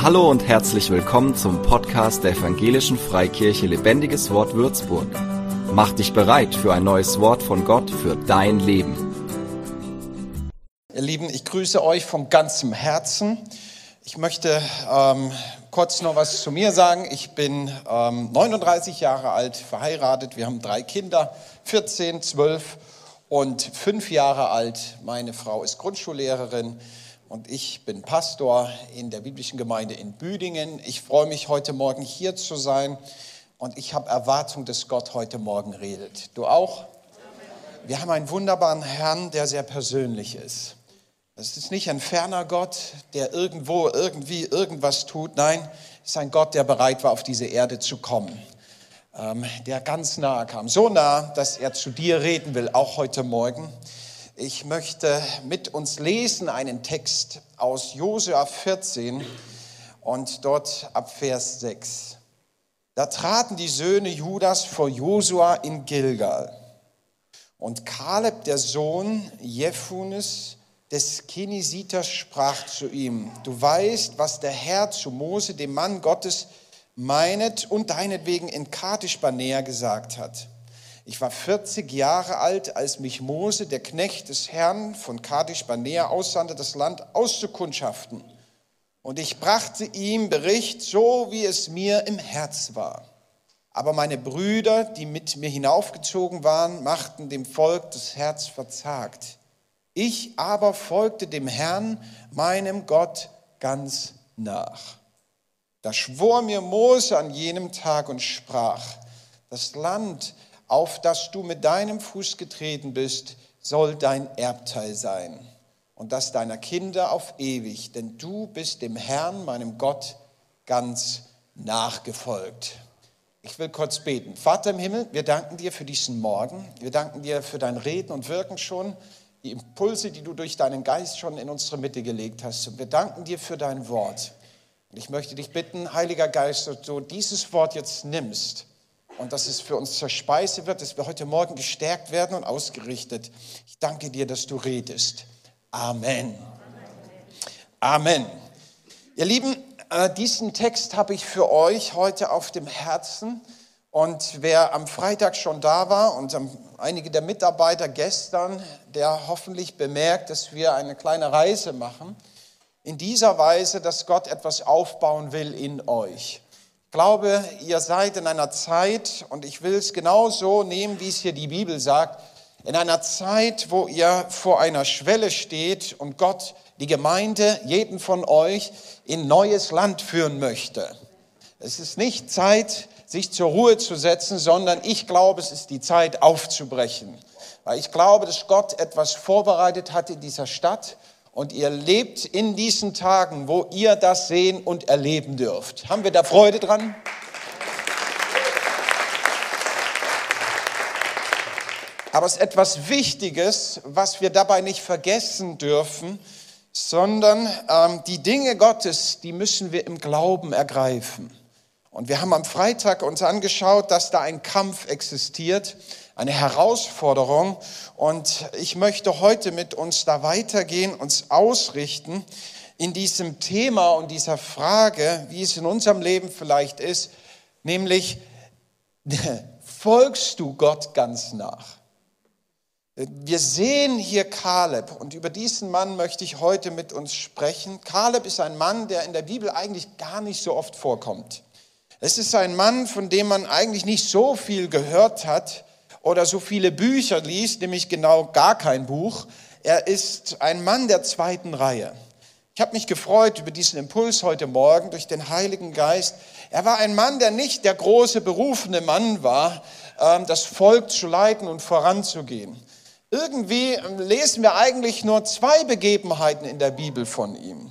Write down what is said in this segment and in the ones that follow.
Hallo und herzlich willkommen zum Podcast der Evangelischen Freikirche Lebendiges Wort Würzburg. Mach dich bereit für ein neues Wort von Gott für dein Leben. Ihr Lieben, ich grüße euch von ganzem Herzen. Ich möchte ähm, kurz noch was zu mir sagen. Ich bin ähm, 39 Jahre alt, verheiratet. Wir haben drei Kinder, 14, 12 und 5 Jahre alt. Meine Frau ist Grundschullehrerin und ich bin Pastor in der biblischen Gemeinde in Büdingen. Ich freue mich heute Morgen hier zu sein und ich habe Erwartung, dass Gott heute Morgen redet. Du auch? Wir haben einen wunderbaren Herrn, der sehr persönlich ist. Es ist nicht ein ferner Gott, der irgendwo irgendwie irgendwas tut. Nein, es ist ein Gott, der bereit war, auf diese Erde zu kommen. Ähm, der ganz nahe kam. So nah, dass er zu dir reden will, auch heute Morgen. Ich möchte mit uns lesen einen Text aus Josua 14 und dort ab Vers 6. Da traten die Söhne Judas vor Josua in Gilgal. Und Kaleb, der Sohn Jephunes des Kenisiters, sprach zu ihm, du weißt, was der Herr zu Mose, dem Mann Gottes, meinet und deinetwegen in Kadesh Barnea gesagt hat. Ich war 40 Jahre alt, als mich Mose, der Knecht des Herrn von Kadesh Barnea, aussandte, das Land auszukundschaften. Und ich brachte ihm Bericht, so wie es mir im Herz war. Aber meine Brüder, die mit mir hinaufgezogen waren, machten dem Volk das Herz verzagt. Ich aber folgte dem Herrn, meinem Gott, ganz nach. Da schwor mir Mose an jenem Tag und sprach, das Land, auf das du mit deinem Fuß getreten bist, soll dein Erbteil sein und das deiner Kinder auf ewig, denn du bist dem Herrn, meinem Gott, ganz nachgefolgt. Ich will kurz beten. Vater im Himmel, wir danken dir für diesen Morgen. Wir danken dir für dein Reden und Wirken schon, die Impulse, die du durch deinen Geist schon in unsere Mitte gelegt hast. Und wir danken dir für dein Wort. Und ich möchte dich bitten, Heiliger Geist, dass du dieses Wort jetzt nimmst und dass es für uns zur Speise wird, dass wir heute Morgen gestärkt werden und ausgerichtet. Ich danke dir, dass du redest. Amen. Amen. Ihr Lieben, äh, diesen Text habe ich für euch heute auf dem Herzen. Und wer am Freitag schon da war und einige der Mitarbeiter gestern, der hoffentlich bemerkt, dass wir eine kleine Reise machen, in dieser Weise, dass Gott etwas aufbauen will in euch. Glaube, ihr seid in einer Zeit, und ich will es genau so nehmen, wie es hier die Bibel sagt, in einer Zeit, wo ihr vor einer Schwelle steht und Gott die Gemeinde, jeden von euch, in neues Land führen möchte. Es ist nicht Zeit, sich zur Ruhe zu setzen, sondern ich glaube, es ist die Zeit aufzubrechen. Weil ich glaube, dass Gott etwas vorbereitet hat in dieser Stadt und ihr lebt in diesen Tagen, wo ihr das sehen und erleben dürft. Haben wir da Freude dran? Aber es ist etwas Wichtiges, was wir dabei nicht vergessen dürfen, sondern ähm, die Dinge Gottes, die müssen wir im Glauben ergreifen. Und wir haben am Freitag uns angeschaut, dass da ein Kampf existiert, eine Herausforderung. Und ich möchte heute mit uns da weitergehen, uns ausrichten in diesem Thema und dieser Frage, wie es in unserem Leben vielleicht ist, nämlich, folgst du Gott ganz nach? Wir sehen hier Kaleb und über diesen Mann möchte ich heute mit uns sprechen. Kaleb ist ein Mann, der in der Bibel eigentlich gar nicht so oft vorkommt. Es ist ein Mann, von dem man eigentlich nicht so viel gehört hat, oder so viele Bücher liest, nämlich genau gar kein Buch. Er ist ein Mann der zweiten Reihe. Ich habe mich gefreut über diesen Impuls heute Morgen durch den Heiligen Geist. Er war ein Mann, der nicht der große berufene Mann war, ähm, das Volk zu leiten und voranzugehen. Irgendwie ähm, lesen wir eigentlich nur zwei Begebenheiten in der Bibel von ihm.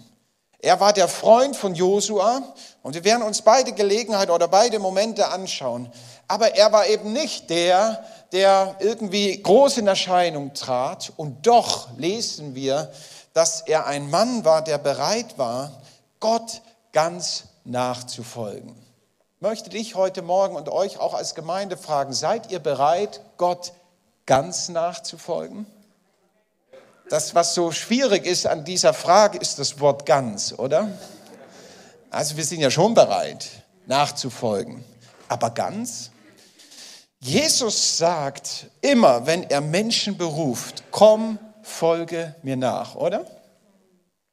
Er war der Freund von Josua und wir werden uns beide Gelegenheit oder beide Momente anschauen. Aber er war eben nicht der, der irgendwie groß in Erscheinung trat. Und doch lesen wir, dass er ein Mann war, der bereit war, Gott ganz nachzufolgen. Ich möchte dich heute Morgen und euch auch als Gemeinde fragen, seid ihr bereit, Gott ganz nachzufolgen? Das, was so schwierig ist an dieser Frage, ist das Wort ganz, oder? Also wir sind ja schon bereit, nachzufolgen. Aber ganz? Jesus sagt immer, wenn er Menschen beruft, komm, folge mir nach, oder?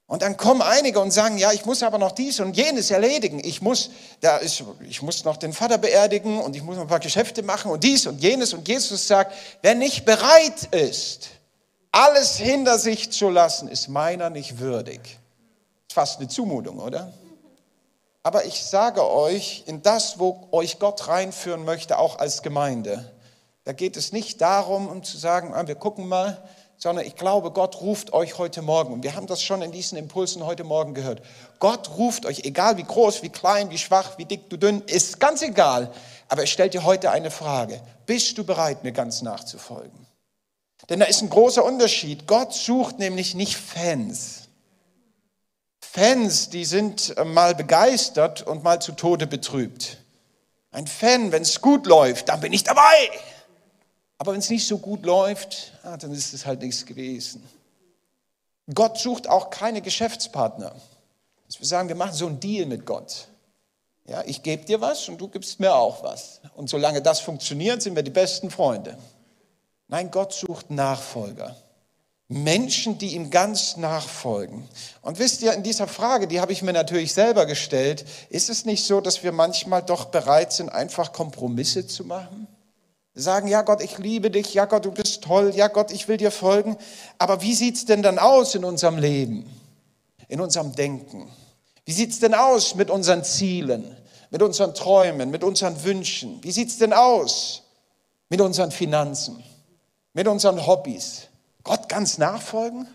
Und dann kommen einige und sagen, ja, ich muss aber noch dies und jenes erledigen. Ich muss, da ist, ich muss noch den Vater beerdigen und ich muss noch ein paar Geschäfte machen und dies und jenes. Und Jesus sagt, wer nicht bereit ist, alles hinter sich zu lassen, ist meiner nicht würdig. Fast eine Zumutung, oder? Aber ich sage euch, in das, wo euch Gott reinführen möchte, auch als Gemeinde, da geht es nicht darum, um zu sagen, ah, wir gucken mal, sondern ich glaube, Gott ruft euch heute Morgen. Und wir haben das schon in diesen Impulsen heute Morgen gehört. Gott ruft euch, egal wie groß, wie klein, wie schwach, wie dick du dünn, ist ganz egal. Aber er stellt dir heute eine Frage. Bist du bereit, mir ganz nachzufolgen? Denn da ist ein großer Unterschied. Gott sucht nämlich nicht Fans. Fans, die sind äh, mal begeistert und mal zu Tode betrübt. Ein Fan, wenn es gut läuft, dann bin ich dabei. Aber wenn es nicht so gut läuft, ah, dann ist es halt nichts gewesen. Gott sucht auch keine Geschäftspartner. Dass wir sagen, wir machen so einen Deal mit Gott. Ja, ich gebe dir was und du gibst mir auch was. Und solange das funktioniert, sind wir die besten Freunde. Nein, Gott sucht Nachfolger. Menschen, die ihm ganz nachfolgen. Und wisst ihr, in dieser Frage, die habe ich mir natürlich selber gestellt, ist es nicht so, dass wir manchmal doch bereit sind, einfach Kompromisse zu machen? Sagen, ja Gott, ich liebe dich, ja Gott, du bist toll, ja Gott, ich will dir folgen. Aber wie sieht es denn dann aus in unserem Leben, in unserem Denken? Wie sieht es denn aus mit unseren Zielen, mit unseren Träumen, mit unseren Wünschen? Wie sieht es denn aus mit unseren Finanzen? mit unseren Hobbys. Gott ganz nachfolgen?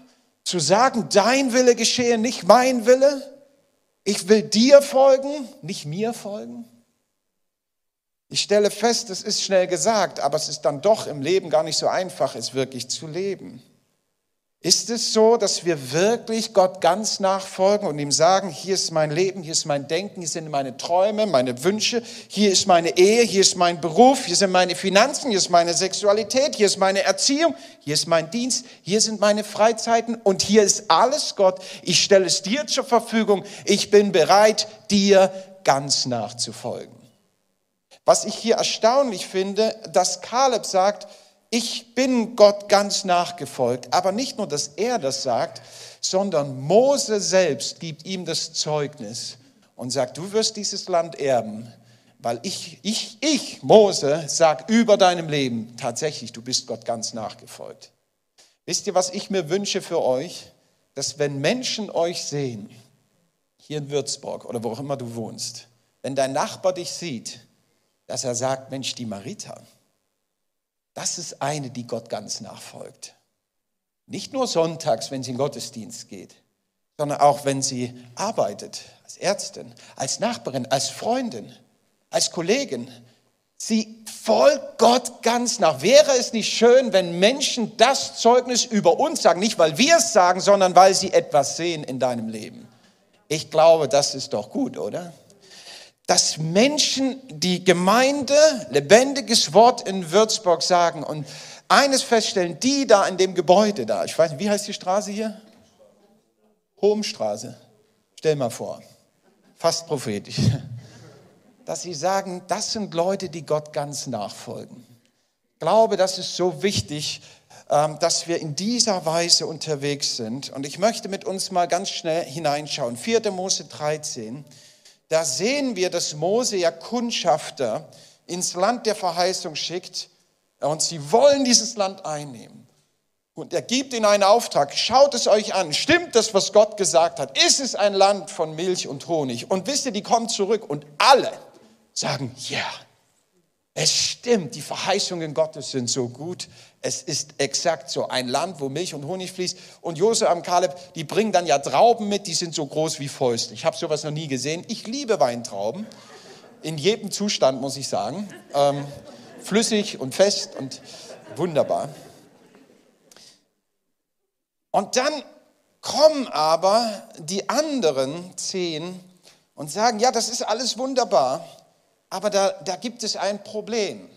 Zu sagen, dein Wille geschehe, nicht mein Wille? Ich will dir folgen, nicht mir folgen? Ich stelle fest, es ist schnell gesagt, aber es ist dann doch im Leben gar nicht so einfach, es wirklich zu leben. Ist es so, dass wir wirklich Gott ganz nachfolgen und ihm sagen, hier ist mein Leben, hier ist mein Denken, hier sind meine Träume, meine Wünsche, hier ist meine Ehe, hier ist mein Beruf, hier sind meine Finanzen, hier ist meine Sexualität, hier ist meine Erziehung, hier ist mein Dienst, hier sind meine Freizeiten und hier ist alles Gott. Ich stelle es dir zur Verfügung. Ich bin bereit, dir ganz nachzufolgen. Was ich hier erstaunlich finde, dass Kaleb sagt, ich bin Gott ganz nachgefolgt. Aber nicht nur, dass er das sagt, sondern Mose selbst gibt ihm das Zeugnis und sagt, du wirst dieses Land erben, weil ich, ich, ich, Mose, sag über deinem Leben, tatsächlich, du bist Gott ganz nachgefolgt. Wisst ihr, was ich mir wünsche für euch? Dass wenn Menschen euch sehen, hier in Würzburg oder wo auch immer du wohnst, wenn dein Nachbar dich sieht, dass er sagt, Mensch, die Marita, das ist eine, die Gott ganz nachfolgt. Nicht nur sonntags, wenn sie in den Gottesdienst geht, sondern auch, wenn sie arbeitet, als Ärztin, als Nachbarin, als Freundin, als Kollegin. Sie folgt Gott ganz nach. Wäre es nicht schön, wenn Menschen das Zeugnis über uns sagen, nicht weil wir es sagen, sondern weil sie etwas sehen in deinem Leben? Ich glaube, das ist doch gut, oder? Dass Menschen die Gemeinde, lebendiges Wort in Würzburg sagen und eines feststellen, die da in dem Gebäude da, ich weiß nicht, wie heißt die Straße hier? Hohmstraße. Stell mal vor, fast prophetisch, dass sie sagen, das sind Leute, die Gott ganz nachfolgen. Ich glaube, das ist so wichtig, ähm, dass wir in dieser Weise unterwegs sind. Und ich möchte mit uns mal ganz schnell hineinschauen. 4. Mose 13 da sehen wir, dass Mose ja Kundschafter ins Land der Verheißung schickt und sie wollen dieses Land einnehmen. Und er gibt ihnen einen Auftrag, schaut es euch an, stimmt das, was Gott gesagt hat? Ist es ein Land von Milch und Honig? Und wisst ihr, die kommen zurück und alle sagen, ja, es stimmt, die Verheißungen Gottes sind so gut. Es ist exakt so. Ein Land, wo Milch und Honig fließt. Und Josef und Kaleb, die bringen dann ja Trauben mit, die sind so groß wie Fäuste. Ich habe sowas noch nie gesehen. Ich liebe Weintrauben. In jedem Zustand, muss ich sagen. Ähm, flüssig und fest und wunderbar. Und dann kommen aber die anderen zehn und sagen, ja, das ist alles wunderbar. Aber da, da gibt es ein Problem.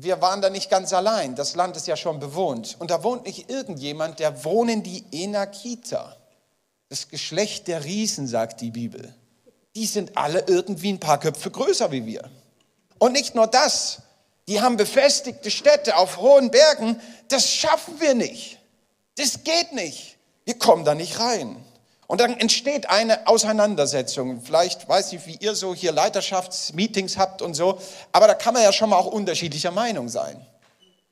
Wir waren da nicht ganz allein. Das Land ist ja schon bewohnt. Und da wohnt nicht irgendjemand, der wohnen die Enakita. Das Geschlecht der Riesen, sagt die Bibel. die sind alle irgendwie ein paar Köpfe größer wie wir. Und nicht nur das, die haben befestigte Städte auf hohen Bergen, das schaffen wir nicht. Das geht nicht. Wir kommen da nicht rein. Und dann entsteht eine Auseinandersetzung. Vielleicht weiß ich, wie ihr so hier Leiterschaftsmeetings habt und so, aber da kann man ja schon mal auch unterschiedlicher Meinung sein.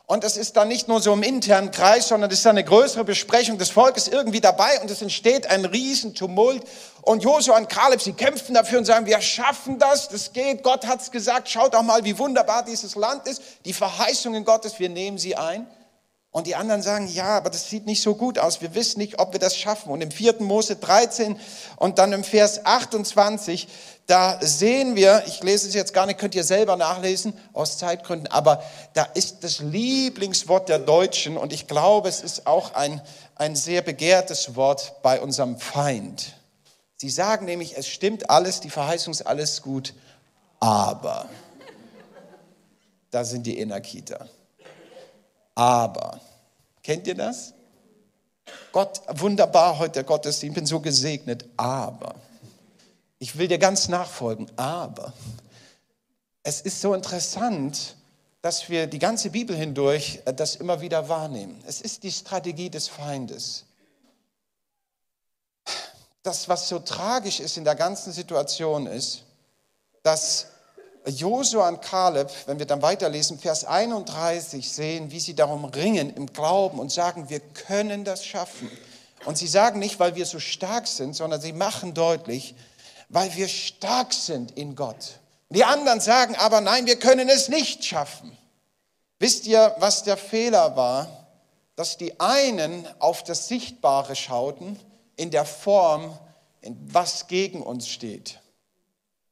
Und es ist dann nicht nur so im internen Kreis, sondern es ist eine größere Besprechung des Volkes irgendwie dabei und es entsteht ein Riesentumult. Und Josua und Kaleb, sie kämpfen dafür und sagen, wir schaffen das, das geht, Gott hat's gesagt, schaut doch mal, wie wunderbar dieses Land ist, die Verheißungen Gottes, wir nehmen sie ein. Und die anderen sagen, ja, aber das sieht nicht so gut aus. Wir wissen nicht, ob wir das schaffen. Und im 4. Mose 13 und dann im Vers 28, da sehen wir, ich lese es jetzt gar nicht, könnt ihr selber nachlesen aus Zeitgründen, aber da ist das Lieblingswort der Deutschen und ich glaube, es ist auch ein, ein sehr begehrtes Wort bei unserem Feind. Sie sagen nämlich, es stimmt alles, die Verheißung ist alles gut, aber da sind die Energieter. Aber, kennt ihr das? Gott, wunderbar heute der Gottesdienst, ich bin so gesegnet, aber, ich will dir ganz nachfolgen, aber, es ist so interessant, dass wir die ganze Bibel hindurch äh, das immer wieder wahrnehmen. Es ist die Strategie des Feindes. Das, was so tragisch ist in der ganzen Situation, ist, dass Josua und Kaleb, wenn wir dann weiterlesen, Vers 31 sehen, wie sie darum ringen im Glauben und sagen, wir können das schaffen. Und sie sagen nicht, weil wir so stark sind, sondern sie machen deutlich, weil wir stark sind in Gott. Die anderen sagen aber, nein, wir können es nicht schaffen. Wisst ihr, was der Fehler war? Dass die einen auf das Sichtbare schauten in der Form, in was gegen uns steht.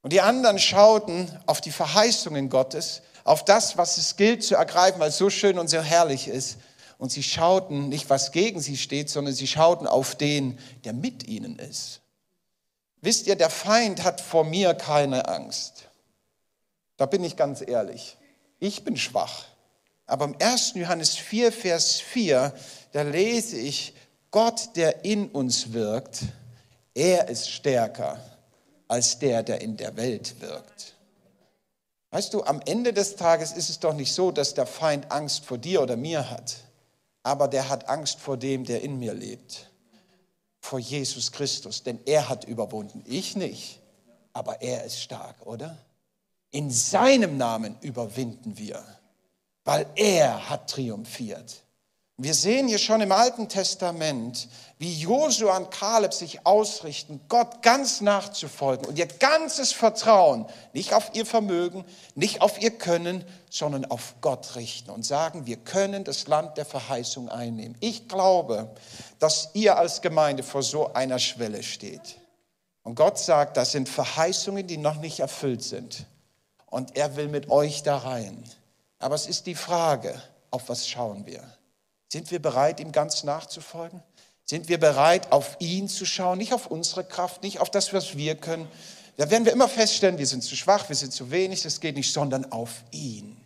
Und die anderen schauten auf die Verheißungen Gottes, auf das, was es gilt zu ergreifen, weil es so schön und so herrlich ist. Und sie schauten nicht, was gegen sie steht, sondern sie schauten auf den, der mit ihnen ist. Wisst ihr, der Feind hat vor mir keine Angst. Da bin ich ganz ehrlich. Ich bin schwach. Aber im 1. Johannes 4, Vers 4, da lese ich, Gott, der in uns wirkt, er ist stärker als der, der in der Welt wirkt. Weißt du, am Ende des Tages ist es doch nicht so, dass der Feind Angst vor dir oder mir hat, aber der hat Angst vor dem, der in mir lebt, vor Jesus Christus, denn er hat überwunden, ich nicht, aber er ist stark, oder? In seinem Namen überwinden wir, weil er hat triumphiert. Wir sehen hier schon im Alten Testament, wie Josua und Kaleb sich ausrichten, Gott ganz nachzufolgen und ihr ganzes Vertrauen nicht auf ihr Vermögen, nicht auf ihr Können, sondern auf Gott richten und sagen, wir können das Land der Verheißung einnehmen. Ich glaube, dass ihr als Gemeinde vor so einer Schwelle steht. Und Gott sagt, das sind Verheißungen, die noch nicht erfüllt sind. Und er will mit euch da rein. Aber es ist die Frage, auf was schauen wir? Sind wir bereit, ihm ganz nachzufolgen? Sind wir bereit, auf ihn zu schauen, nicht auf unsere Kraft, nicht auf das, was wir können? Da werden wir immer feststellen, wir sind zu schwach, wir sind zu wenig, das geht nicht, sondern auf ihn,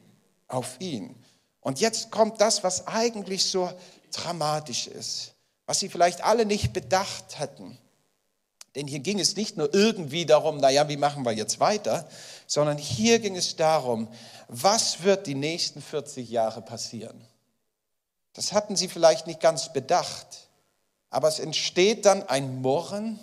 auf ihn. Und jetzt kommt das, was eigentlich so dramatisch ist, was sie vielleicht alle nicht bedacht hatten. Denn hier ging es nicht nur irgendwie darum, naja, wie machen wir jetzt weiter, sondern hier ging es darum, was wird die nächsten 40 Jahre passieren? Das hatten sie vielleicht nicht ganz bedacht. Aber es entsteht dann ein Murren,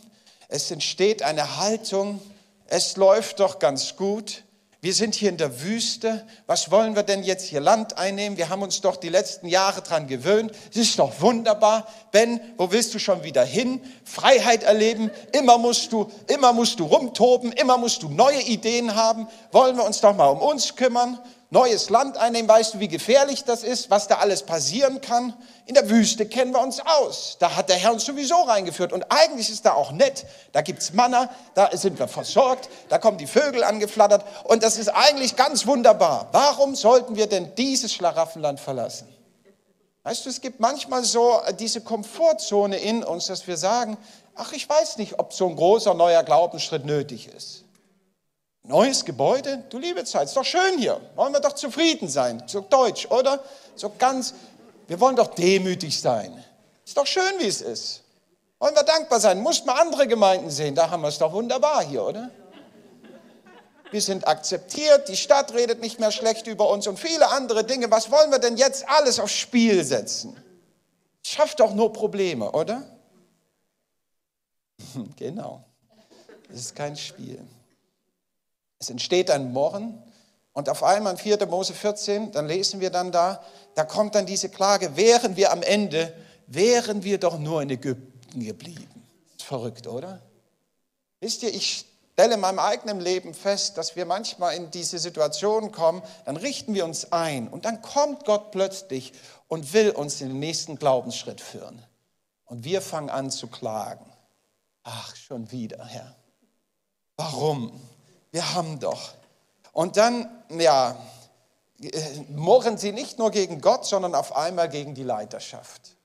es entsteht eine Haltung, es läuft doch ganz gut. Wir sind hier in der Wüste. Was wollen wir denn jetzt hier Land einnehmen? Wir haben uns doch die letzten Jahre dran gewöhnt. Es ist doch wunderbar. Ben, wo willst du schon wieder hin? Freiheit erleben. Immer musst du, immer musst du rumtoben. Immer musst du neue Ideen haben. Wollen wir uns doch mal um uns kümmern? Neues Land einnehmen. Weißt du, wie gefährlich das ist, was da alles passieren kann? In der Wüste kennen wir uns aus. Da hat der Herr uns sowieso reingeführt. Und eigentlich ist da auch nett. Da gibt es Manna, da sind wir versorgt, da kommen die Vögel angeflattert. Und das ist eigentlich ganz wunderbar. Warum sollten wir denn dieses Schlaraffenland verlassen? Weißt du, es gibt manchmal so äh, diese Komfortzone in uns, dass wir sagen, ach, ich weiß nicht, ob so ein großer neuer Glaubensschritt nötig ist. Neues Gebäude, du liebe Zeit, ist doch schön hier. Wollen wir doch zufrieden sein, so deutsch, oder? So ganz, wir wollen doch demütig sein. Ist doch schön, wie es ist. Wollen wir dankbar sein. Muss mal andere Gemeinden sehen, da haben wir es doch wunderbar hier, oder? wir sind akzeptiert, die Stadt redet nicht mehr schlecht über uns und viele andere Dinge. Was wollen wir denn jetzt alles aufs Spiel setzen? Schafft doch nur Probleme, oder? Genau. Es ist kein Spiel. Es entsteht ein Murren und auf einmal in 4. Mose 14, dann lesen wir dann da, da kommt dann diese Klage, wären wir am Ende, wären wir doch nur in Ägypten geblieben. Verrückt, oder? Wisst ihr, ich stelle in meinem eigenen Leben fest, dass wir manchmal in diese Situation kommen, dann richten wir uns ein und dann kommt Gott plötzlich und will uns in den nächsten Glaubensschritt führen. Und wir fangen an zu klagen. Ach, schon wieder, Herr. Warum? Wir haben doch. Und dann, ja, murren sie nicht nur gegen Gott, sondern auf einmal gegen die Leiterschaft.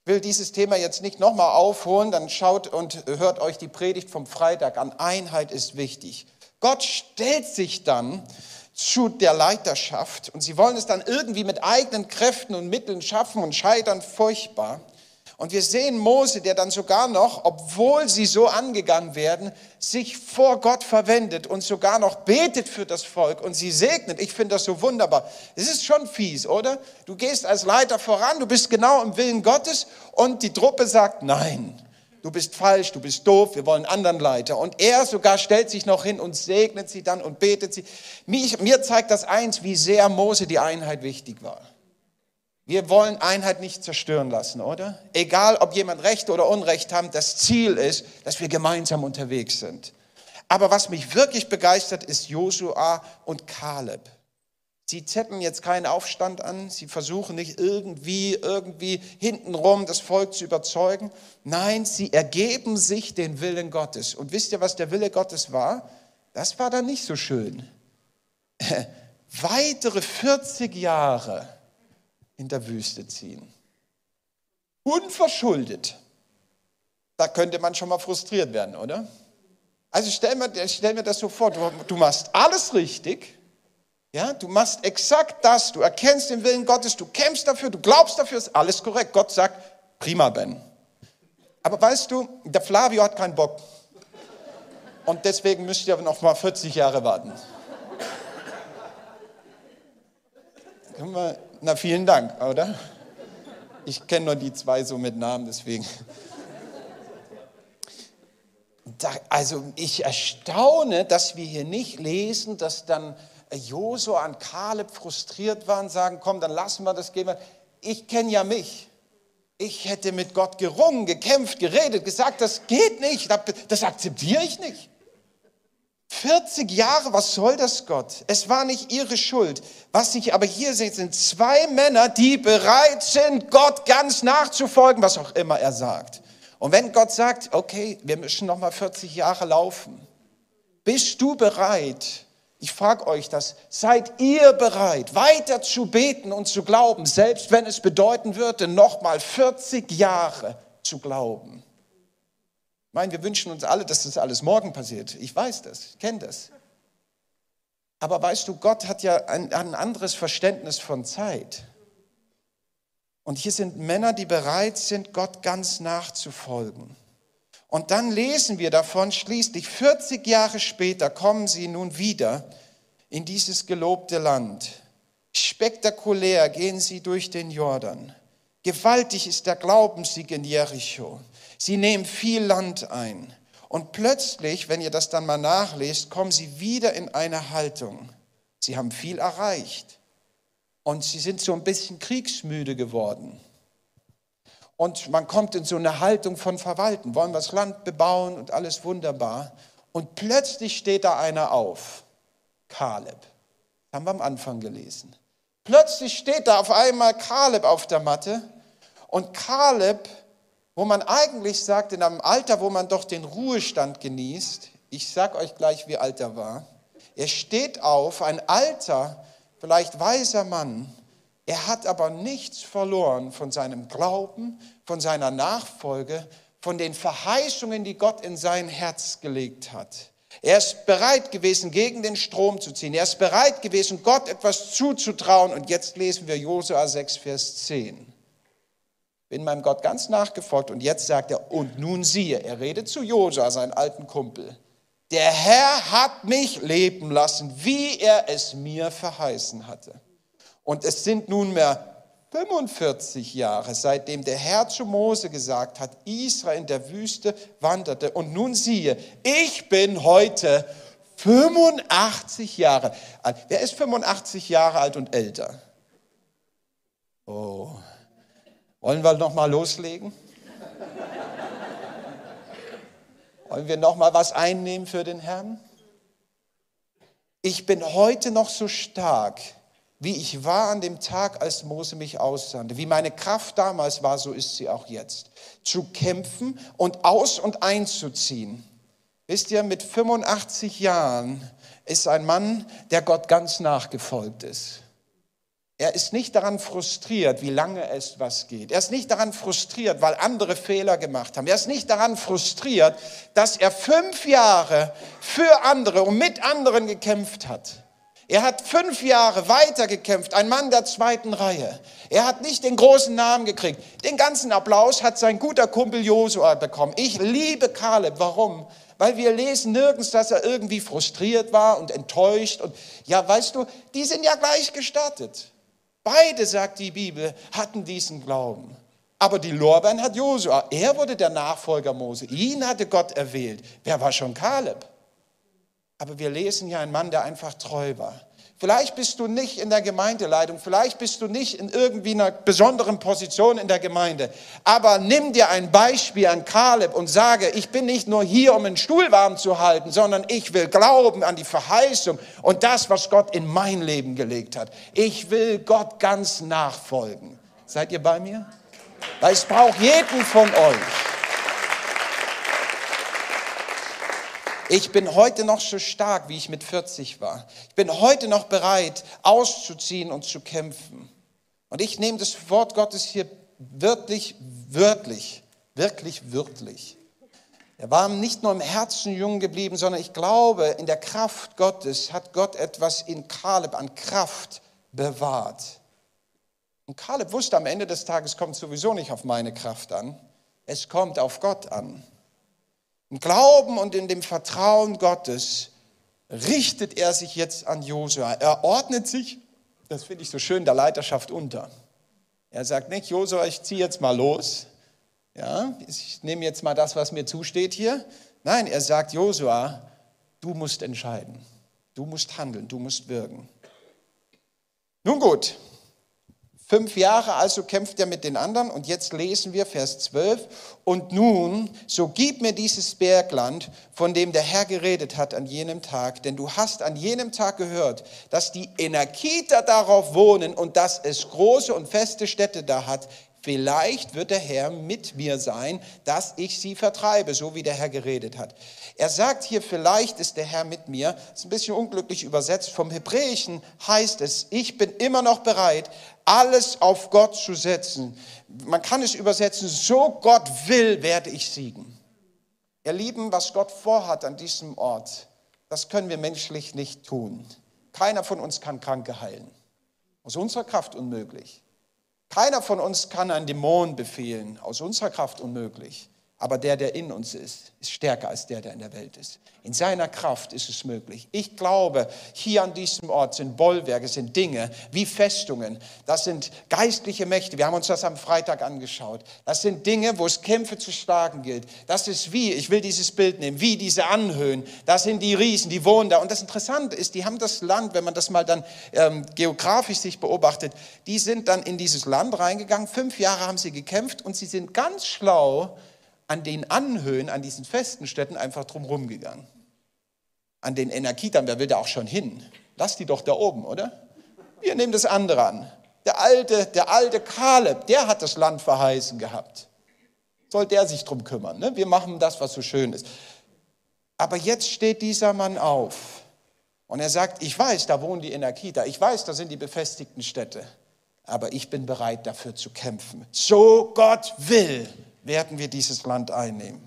Ich will dieses Thema jetzt nicht nochmal aufholen, dann schaut und hört euch die Predigt vom Freitag an. Einheit ist wichtig. Gott stellt sich dann zu der Leiterschaft und sie wollen es dann irgendwie mit eigenen Kräften und Mitteln schaffen und scheitern furchtbar. Und wir sehen Mose, der dann sogar noch, obwohl sie so angegangen werden, sich vor Gott verwendet und sogar noch betet für das Volk und sie segnet. Ich finde das so wunderbar. Es ist schon fies, oder? Du gehst als Leiter voran, du bist genau im Willen Gottes und die Truppe sagt, nein, du bist falsch, du bist doof, wir wollen anderen Leiter. Und er sogar stellt sich noch hin und segnet sie dann und betet sie. Mir zeigt das eins, wie sehr Mose die Einheit wichtig war. Wir wollen Einheit nicht zerstören lassen, oder? Egal, ob jemand Recht oder Unrecht hat, das Ziel ist, dass wir gemeinsam unterwegs sind. Aber was mich wirklich begeistert, ist Josua und Kaleb. Sie zetteln jetzt keinen Aufstand an, sie versuchen nicht irgendwie, irgendwie hintenrum das Volk zu überzeugen. Nein, sie ergeben sich den Willen Gottes. Und wisst ihr, was der Wille Gottes war? Das war dann nicht so schön. Weitere 40 Jahre in der Wüste ziehen. Unverschuldet. Da könnte man schon mal frustriert werden, oder? Also stell mir, stell mir das so vor, du, du machst alles richtig, ja, du machst exakt das, du erkennst den Willen Gottes, du kämpfst dafür, du glaubst dafür, ist alles korrekt. Gott sagt, prima, Ben. Aber weißt du, der Flavio hat keinen Bock. Und deswegen müsst ihr noch mal 40 Jahre warten. Können wir na, vielen Dank, oder? Ich kenne nur die zwei so mit Namen, deswegen. Da, also ich erstaune, dass wir hier nicht lesen, dass dann Josua an Kaleb frustriert waren, sagen, komm, dann lassen wir das gehen. Ich kenne ja mich. Ich hätte mit Gott gerungen, gekämpft, geredet, gesagt, das geht nicht, das akzeptiere ich nicht. 40 Jahre, was soll das Gott? Es war nicht ihre Schuld. Was ich aber hier sehe, sind zwei Männer, die bereit sind, Gott ganz nachzufolgen, was auch immer er sagt. Und wenn Gott sagt, okay, wir müssen noch mal 40 Jahre laufen, bist du bereit? Ich frage euch das, seid ihr bereit, weiter zu beten und zu glauben, selbst wenn es bedeuten würde, noch mal 40 Jahre zu glauben? Meine, wir wünschen uns alle, dass das alles morgen passiert. Ich weiß das, ich kenne das. Aber weißt du, Gott hat ja ein, ein anderes Verständnis von Zeit. Und hier sind Männer, die bereit sind, Gott ganz nachzufolgen. Und dann lesen wir davon, schließlich 40 Jahre später kommen sie nun wieder in dieses gelobte Land. Spektakulär gehen sie durch den Jordan. Gewaltig ist der Glaubenssieg in Jericho. Sie nehmen viel Land ein. Und plötzlich, wenn ihr das dann mal nachlest, kommen sie wieder in eine Haltung. Sie haben viel erreicht. Und sie sind so ein bisschen kriegsmüde geworden. Und man kommt in so eine Haltung von Verwalten. Wollen wir das Land bebauen und alles wunderbar. Und plötzlich steht da einer auf. Kaleb. Das haben wir am Anfang gelesen. Plötzlich steht da auf einmal Kaleb auf der Matte. Und Kaleb wo man eigentlich sagt, in einem Alter, wo man doch den Ruhestand genießt, ich sage euch gleich, wie alt er war, er steht auf, ein alter, vielleicht weiser Mann, er hat aber nichts verloren von seinem Glauben, von seiner Nachfolge, von den Verheißungen, die Gott in sein Herz gelegt hat. Er ist bereit gewesen, gegen den Strom zu ziehen. Er ist bereit gewesen, Gott etwas zuzutrauen. Und jetzt lesen wir Josua 6, Vers 10 bin meinem Gott ganz nachgefolgt und jetzt sagt er, und nun siehe, er redet zu Josua, seinen alten Kumpel, Der Herr hat mich leben lassen, wie er es mir verheißen hatte. Und es sind nunmehr 45 Jahre, seitdem der Herr zu Mose gesagt hat, Israel in der Wüste wanderte. Und nun siehe, ich bin heute 85 Jahre alt. Wer ist 85 Jahre alt und älter? Oh. Wollen wir noch mal loslegen? Wollen wir noch mal was einnehmen für den Herrn? Ich bin heute noch so stark, wie ich war an dem Tag, als Mose mich aussandte. Wie meine Kraft damals war, so ist sie auch jetzt. Zu kämpfen und aus und einzuziehen. Wisst ihr, mit 85 Jahren ist ein Mann, der Gott ganz nachgefolgt ist. Er ist nicht daran frustriert, wie lange es was geht. Er ist nicht daran frustriert, weil andere Fehler gemacht haben. Er ist nicht daran frustriert, dass er fünf Jahre für andere und mit anderen gekämpft hat. Er hat fünf Jahre weitergekämpft, ein Mann der zweiten Reihe. Er hat nicht den großen Namen gekriegt. Den ganzen Applaus hat sein guter Kumpel Josua bekommen. Ich liebe Kaleb. Warum? Weil wir lesen nirgends, dass er irgendwie frustriert war und enttäuscht. Und ja, weißt du, die sind ja gleich gestartet. Beide, sagt die Bibel, hatten diesen Glauben. Aber die Lorbein hat Josua. Er wurde der Nachfolger Mose. Ihn hatte Gott erwählt. Wer war schon Kaleb? Aber wir lesen hier einen Mann, der einfach treu war. Vielleicht bist du nicht in der Gemeindeleitung, vielleicht bist du nicht in irgendwie einer besonderen Position in der Gemeinde. Aber nimm dir ein Beispiel an Kaleb und sage, ich bin nicht nur hier, um einen Stuhl warm zu halten, sondern ich will glauben an die Verheißung und das, was Gott in mein Leben gelegt hat. Ich will Gott ganz nachfolgen. Seid ihr bei mir? Weil es braucht jeden von euch. Ich bin heute noch so stark, wie ich mit 40 war. Ich bin heute noch bereit, auszuziehen und zu kämpfen. Und ich nehme das Wort Gottes hier wirklich, wörtlich, wirklich, wörtlich. Er war nicht nur im Herzen jung geblieben, sondern ich glaube, in der Kraft Gottes hat Gott etwas in Kaleb an Kraft bewahrt. Und Kaleb wusste am Ende des Tages, kommt sowieso nicht auf meine Kraft an, es kommt auf Gott an. Im Glauben und in dem Vertrauen Gottes richtet er sich jetzt an Josua. Er ordnet sich, das finde ich so schön, der Leiterschaft unter. Er sagt nicht, Josua, ich ziehe jetzt mal los. Ja, ich nehme jetzt mal das, was mir zusteht hier. Nein, er sagt, Josua, du musst entscheiden. Du musst handeln, du musst wirken. Nun gut, Fünf Jahre also kämpft er mit den anderen und jetzt lesen wir Vers 12. Und nun, so gib mir dieses Bergland, von dem der Herr geredet hat an jenem Tag, denn du hast an jenem Tag gehört, dass die Enakiter darauf wohnen und dass es große und feste Städte da hat. Vielleicht wird der Herr mit mir sein, dass ich sie vertreibe, so wie der Herr geredet hat. Er sagt hier, vielleicht ist der Herr mit mir. Das ist ein bisschen unglücklich übersetzt. Vom Hebräischen heißt es, ich bin immer noch bereit, alles auf Gott zu setzen. Man kann es übersetzen, so Gott will, werde ich siegen. Ihr Lieben, was Gott vorhat an diesem Ort, das können wir menschlich nicht tun. Keiner von uns kann Kranke heilen. Aus unserer Kraft unmöglich. Keiner von uns kann einen Dämon befehlen, aus unserer Kraft unmöglich. Aber der, der in uns ist, ist stärker als der, der in der Welt ist. In seiner Kraft ist es möglich. Ich glaube, hier an diesem Ort sind Bollwerke, sind Dinge wie Festungen. Das sind geistliche Mächte. Wir haben uns das am Freitag angeschaut. Das sind Dinge, wo es Kämpfe zu schlagen gilt. Das ist wie, ich will dieses Bild nehmen, wie diese Anhöhen. Das sind die Riesen, die wohnen da. Und das Interessante ist, die haben das Land, wenn man das mal dann ähm, geografisch sich beobachtet, die sind dann in dieses Land reingegangen. Fünf Jahre haben sie gekämpft und sie sind ganz schlau an den Anhöhen, an diesen festen Städten einfach drumherum gegangen. An den Enakitern, wer will da auch schon hin? Lass die doch da oben, oder? Wir nehmen das andere an. Der alte, der alte Kaleb, der hat das Land verheißen gehabt. Soll der sich drum kümmern? Ne? Wir machen das, was so schön ist. Aber jetzt steht dieser Mann auf und er sagt, ich weiß, da wohnen die Enakiter, ich weiß, da sind die befestigten Städte, aber ich bin bereit dafür zu kämpfen. So Gott will, werden wir dieses Land einnehmen.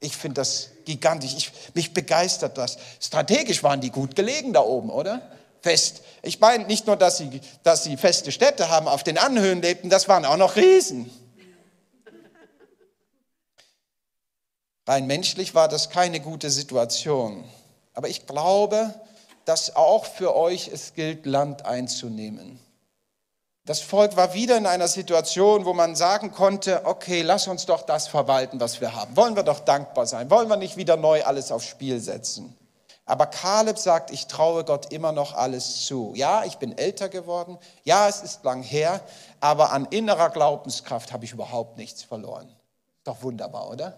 Ich finde das gigantisch. Ich, mich begeistert das. Strategisch waren die gut gelegen da oben, oder? Fest. Ich meine nicht nur, dass sie, dass sie feste Städte haben, auf den Anhöhen lebten, das waren auch noch Riesen. Rein menschlich war das keine gute Situation. Aber ich glaube, dass auch für euch es gilt, Land einzunehmen. Das Volk war wieder in einer Situation, wo man sagen konnte, okay, lass uns doch das verwalten, was wir haben. Wollen wir doch dankbar sein. Wollen wir nicht wieder neu alles aufs Spiel setzen. Aber Kaleb sagt, ich traue Gott immer noch alles zu. Ja, ich bin älter geworden. Ja, es ist lang her. Aber an innerer Glaubenskraft habe ich überhaupt nichts verloren. Doch wunderbar, oder?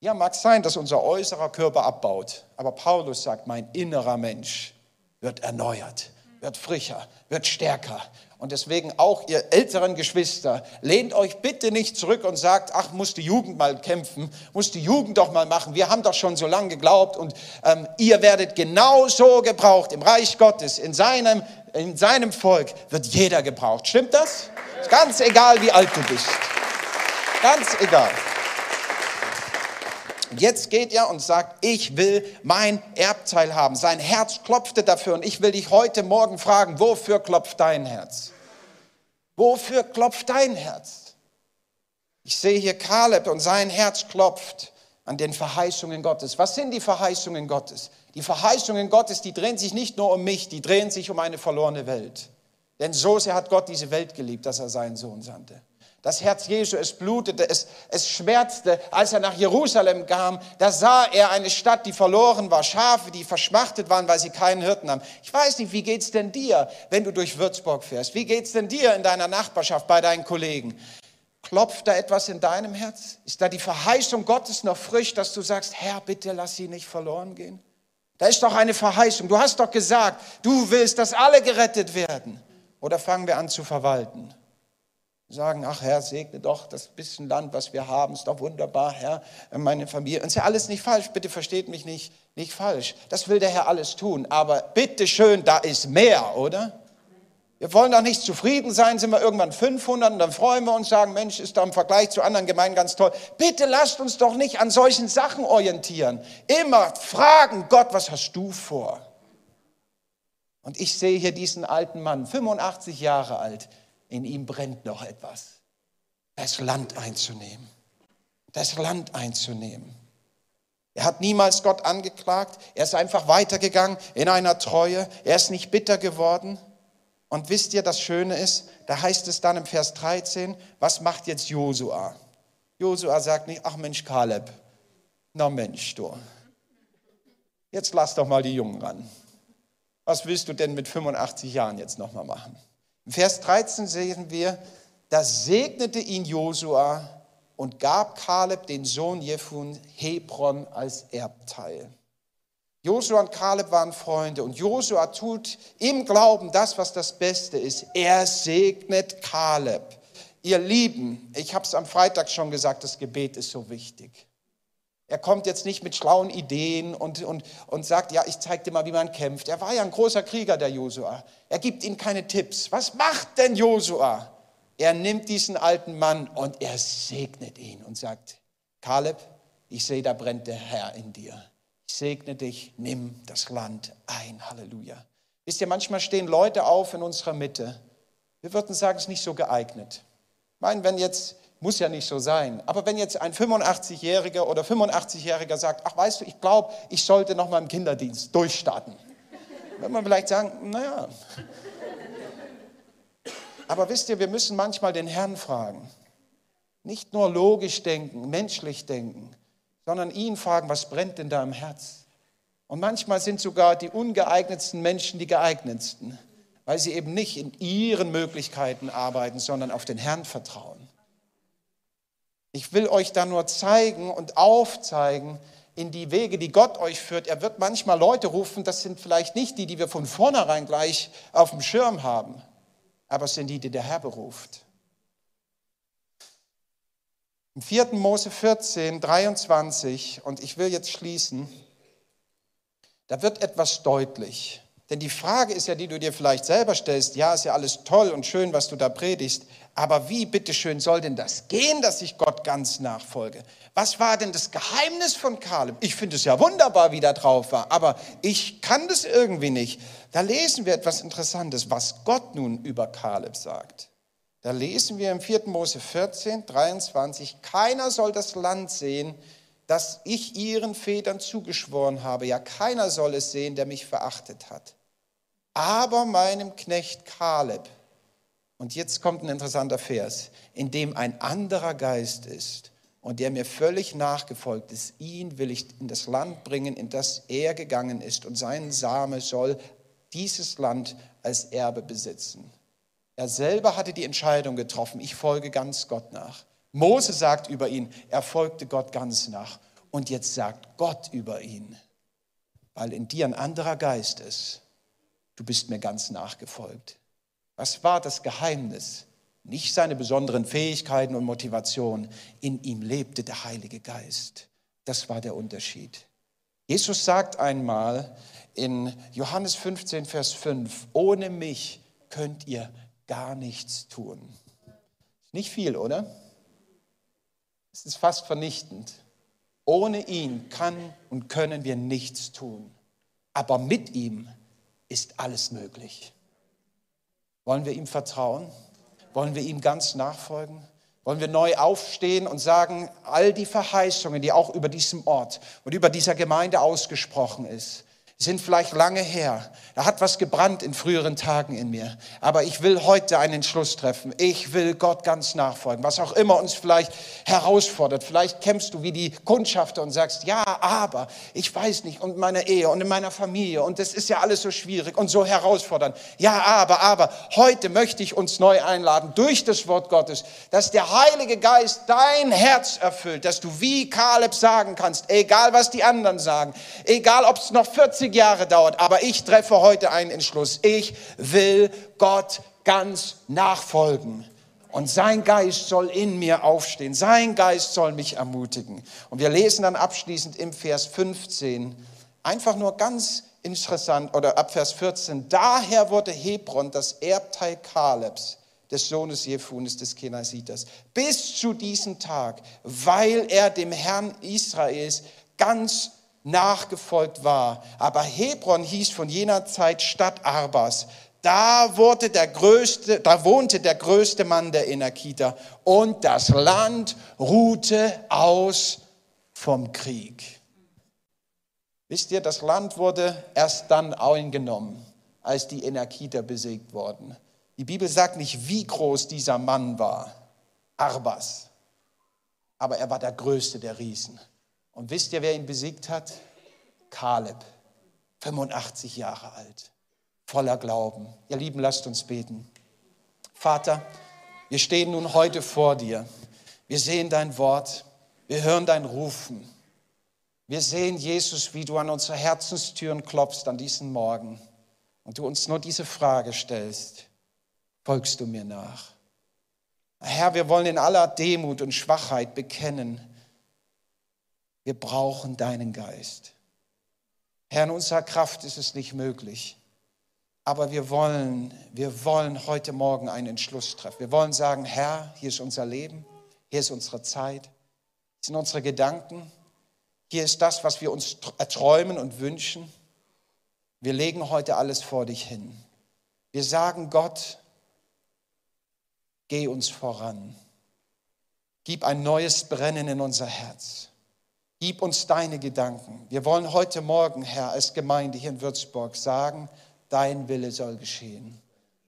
Ja, mag sein, dass unser äußerer Körper abbaut. Aber Paulus sagt, mein innerer Mensch wird erneuert, wird frischer, wird stärker und deswegen auch ihr älteren Geschwister, lehnt euch bitte nicht zurück und sagt, ach, muss die Jugend mal kämpfen, muss die Jugend doch mal machen. Wir haben doch schon so lange geglaubt und ähm, ihr werdet genauso gebraucht im Reich Gottes, in seinem, in seinem Volk wird jeder gebraucht. Stimmt das? Ganz egal, wie alt du bist. Ganz egal. Jetzt geht er und sagt, ich will mein Erbteil haben. Sein Herz klopfte dafür und ich will dich heute Morgen fragen, wofür klopft dein Herz? Wofür klopft dein Herz? Ich sehe hier Kaleb und sein Herz klopft an den Verheißungen Gottes. Was sind die Verheißungen Gottes? Die Verheißungen Gottes, die drehen sich nicht nur um mich, die drehen sich um eine verlorene Welt. Denn so sehr hat Gott diese Welt geliebt, dass er seinen Sohn sandte. Das Herz Jesu, es blutete, es, es schmerzte, als er nach Jerusalem kam. Da sah er eine Stadt, die verloren war, Schafe, die verschmachtet waren, weil sie keinen Hirten haben. Ich weiß nicht, wie geht's denn dir, wenn du durch Würzburg fährst? Wie geht's denn dir in deiner Nachbarschaft, bei deinen Kollegen? Klopft da etwas in deinem Herz? Ist da die Verheißung Gottes noch frisch, dass du sagst, Herr, bitte lass sie nicht verloren gehen? Da ist doch eine Verheißung. Du hast doch gesagt, du willst, dass alle gerettet werden. Oder fangen wir an zu verwalten? Sagen, ach Herr, segne doch das bisschen Land, was wir haben, ist doch wunderbar, Herr, meine Familie. Und ist ja alles nicht falsch, bitte versteht mich nicht, nicht falsch. Das will der Herr alles tun, aber bitte schön, da ist mehr, oder? Wir wollen doch nicht zufrieden sein, sind wir irgendwann 500 und dann freuen wir uns, sagen, Mensch, ist da im Vergleich zu anderen Gemeinden ganz toll. Bitte lasst uns doch nicht an solchen Sachen orientieren. Immer fragen, Gott, was hast du vor? Und ich sehe hier diesen alten Mann, 85 Jahre alt, in ihm brennt noch etwas. Das Land einzunehmen. Das Land einzunehmen. Er hat niemals Gott angeklagt. Er ist einfach weitergegangen in einer Treue. Er ist nicht bitter geworden. Und wisst ihr, das Schöne ist, da heißt es dann im Vers 13, was macht jetzt Josua? Josua sagt nicht, ach Mensch, Kaleb, na Mensch, du. Jetzt lass doch mal die Jungen ran. Was willst du denn mit 85 Jahren jetzt nochmal machen? Vers 13 sehen wir, da segnete ihn Josua und gab Kaleb den Sohn Jefun Hebron als Erbteil. Josua und Kaleb waren Freunde und Josua tut im Glauben das, was das Beste ist. Er segnet Kaleb. Ihr Lieben, ich habe es am Freitag schon gesagt, das Gebet ist so wichtig. Er kommt jetzt nicht mit schlauen Ideen und, und, und sagt, ja, ich zeige dir mal, wie man kämpft. Er war ja ein großer Krieger, der Josua. Er gibt ihnen keine Tipps. Was macht denn Josua? Er nimmt diesen alten Mann und er segnet ihn und sagt, Kaleb, ich sehe, da brennt der Herr in dir. Ich segne dich, nimm das Land ein. Halleluja. Wisst ihr, manchmal stehen Leute auf in unserer Mitte. Wir würden sagen, es ist nicht so geeignet. Ich meine, wenn jetzt muss ja nicht so sein. Aber wenn jetzt ein 85-Jähriger oder 85-Jähriger sagt, ach weißt du, ich glaube, ich sollte noch mal im Kinderdienst durchstarten, wird man vielleicht sagen, naja. Aber wisst ihr, wir müssen manchmal den Herrn fragen. Nicht nur logisch denken, menschlich denken, sondern ihn fragen, was brennt denn da im Herz? Und manchmal sind sogar die ungeeignetsten Menschen die geeignetsten, weil sie eben nicht in ihren Möglichkeiten arbeiten, sondern auf den Herrn vertrauen. Ich will euch da nur zeigen und aufzeigen in die Wege, die Gott euch führt. Er wird manchmal Leute rufen, das sind vielleicht nicht die, die wir von vornherein gleich auf dem Schirm haben, aber es sind die, die der Herr beruft. Im 4. Mose 14, 23, und ich will jetzt schließen, da wird etwas deutlich. Denn die Frage ist ja, die du dir vielleicht selber stellst, ja, ist ja alles toll und schön, was du da predigst, aber wie, bitteschön, soll denn das gehen, dass ich Gott ganz nachfolge? Was war denn das Geheimnis von Kaleb? Ich finde es ja wunderbar, wie da drauf war, aber ich kann das irgendwie nicht. Da lesen wir etwas Interessantes, was Gott nun über Kaleb sagt. Da lesen wir im 4. Mose 14, 23, keiner soll das Land sehen, dass ich ihren Vätern zugeschworen habe, ja keiner soll es sehen, der mich verachtet hat. Aber meinem Knecht Kaleb, und jetzt kommt ein interessanter Vers, in dem ein anderer Geist ist und der mir völlig nachgefolgt ist, ihn will ich in das Land bringen, in das er gegangen ist, und sein Same soll dieses Land als Erbe besitzen. Er selber hatte die Entscheidung getroffen, ich folge ganz Gott nach. Mose sagt über ihn, er folgte Gott ganz nach. Und jetzt sagt Gott über ihn, weil in dir ein anderer Geist ist, du bist mir ganz nachgefolgt. Was war das Geheimnis? Nicht seine besonderen Fähigkeiten und Motivationen. In ihm lebte der Heilige Geist. Das war der Unterschied. Jesus sagt einmal in Johannes 15, Vers 5, ohne mich könnt ihr gar nichts tun. Nicht viel, oder? Es ist fast vernichtend. Ohne ihn kann und können wir nichts tun. Aber mit ihm ist alles möglich. Wollen wir ihm vertrauen? Wollen wir ihm ganz nachfolgen? Wollen wir neu aufstehen und sagen, all die Verheißungen, die auch über diesem Ort und über dieser Gemeinde ausgesprochen ist, sind vielleicht lange her. Da hat was gebrannt in früheren Tagen in mir. Aber ich will heute einen Entschluss treffen. Ich will Gott ganz nachfolgen. Was auch immer uns vielleicht herausfordert. Vielleicht kämpfst du wie die Kundschafter und sagst, ja, aber ich weiß nicht und meiner Ehe und in meiner Familie und das ist ja alles so schwierig und so herausfordernd. Ja, aber, aber heute möchte ich uns neu einladen durch das Wort Gottes, dass der Heilige Geist dein Herz erfüllt, dass du wie Kaleb sagen kannst, egal was die anderen sagen, egal ob es noch 40 50 Jahre dauert, aber ich treffe heute einen Entschluss. Ich will Gott ganz nachfolgen. Und sein Geist soll in mir aufstehen. Sein Geist soll mich ermutigen. Und wir lesen dann abschließend im Vers 15, einfach nur ganz interessant, oder ab Vers 14, daher wurde Hebron das Erbteil Kalebs, des Sohnes Jephunes des Kenasiters, bis zu diesem Tag, weil er dem Herrn Israels ganz nachgefolgt war. Aber Hebron hieß von jener Zeit Stadt Arbas. Da, wurde der größte, da wohnte der größte Mann der Enakiter und das Land ruhte aus vom Krieg. Wisst ihr, das Land wurde erst dann eingenommen, als die Enakiter besiegt wurden. Die Bibel sagt nicht, wie groß dieser Mann war, Arbas, aber er war der größte der Riesen. Und wisst ihr, wer ihn besiegt hat? Kaleb, 85 Jahre alt, voller Glauben. Ihr Lieben, lasst uns beten. Vater, wir stehen nun heute vor dir. Wir sehen dein Wort. Wir hören dein Rufen. Wir sehen, Jesus, wie du an unsere Herzenstüren klopfst an diesem Morgen und du uns nur diese Frage stellst. Folgst du mir nach? Herr, wir wollen in aller Demut und Schwachheit bekennen, wir brauchen deinen Geist. Herr, in unserer Kraft ist es nicht möglich. Aber wir wollen, wir wollen heute Morgen einen Entschluss treffen. Wir wollen sagen, Herr, hier ist unser Leben, hier ist unsere Zeit, hier sind unsere Gedanken, hier ist das, was wir uns erträumen und wünschen. Wir legen heute alles vor dich hin. Wir sagen, Gott, geh uns voran. Gib ein neues Brennen in unser Herz. Gib uns deine Gedanken. Wir wollen heute Morgen, Herr, als Gemeinde hier in Würzburg sagen, dein Wille soll geschehen.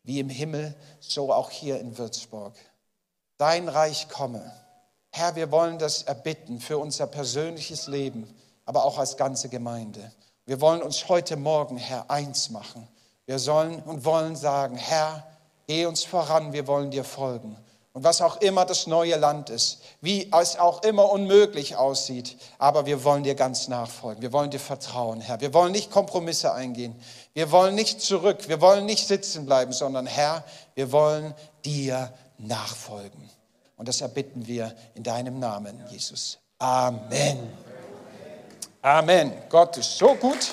Wie im Himmel, so auch hier in Würzburg. Dein Reich komme. Herr, wir wollen das erbitten für unser persönliches Leben, aber auch als ganze Gemeinde. Wir wollen uns heute Morgen, Herr, eins machen. Wir sollen und wollen sagen, Herr, geh uns voran, wir wollen dir folgen. Und was auch immer das neue Land ist, wie es auch immer unmöglich aussieht, aber wir wollen dir ganz nachfolgen. Wir wollen dir vertrauen, Herr. Wir wollen nicht Kompromisse eingehen. Wir wollen nicht zurück. Wir wollen nicht sitzen bleiben, sondern Herr, wir wollen dir nachfolgen. Und das erbitten wir in deinem Namen, Jesus. Amen. Amen. Gott ist so gut.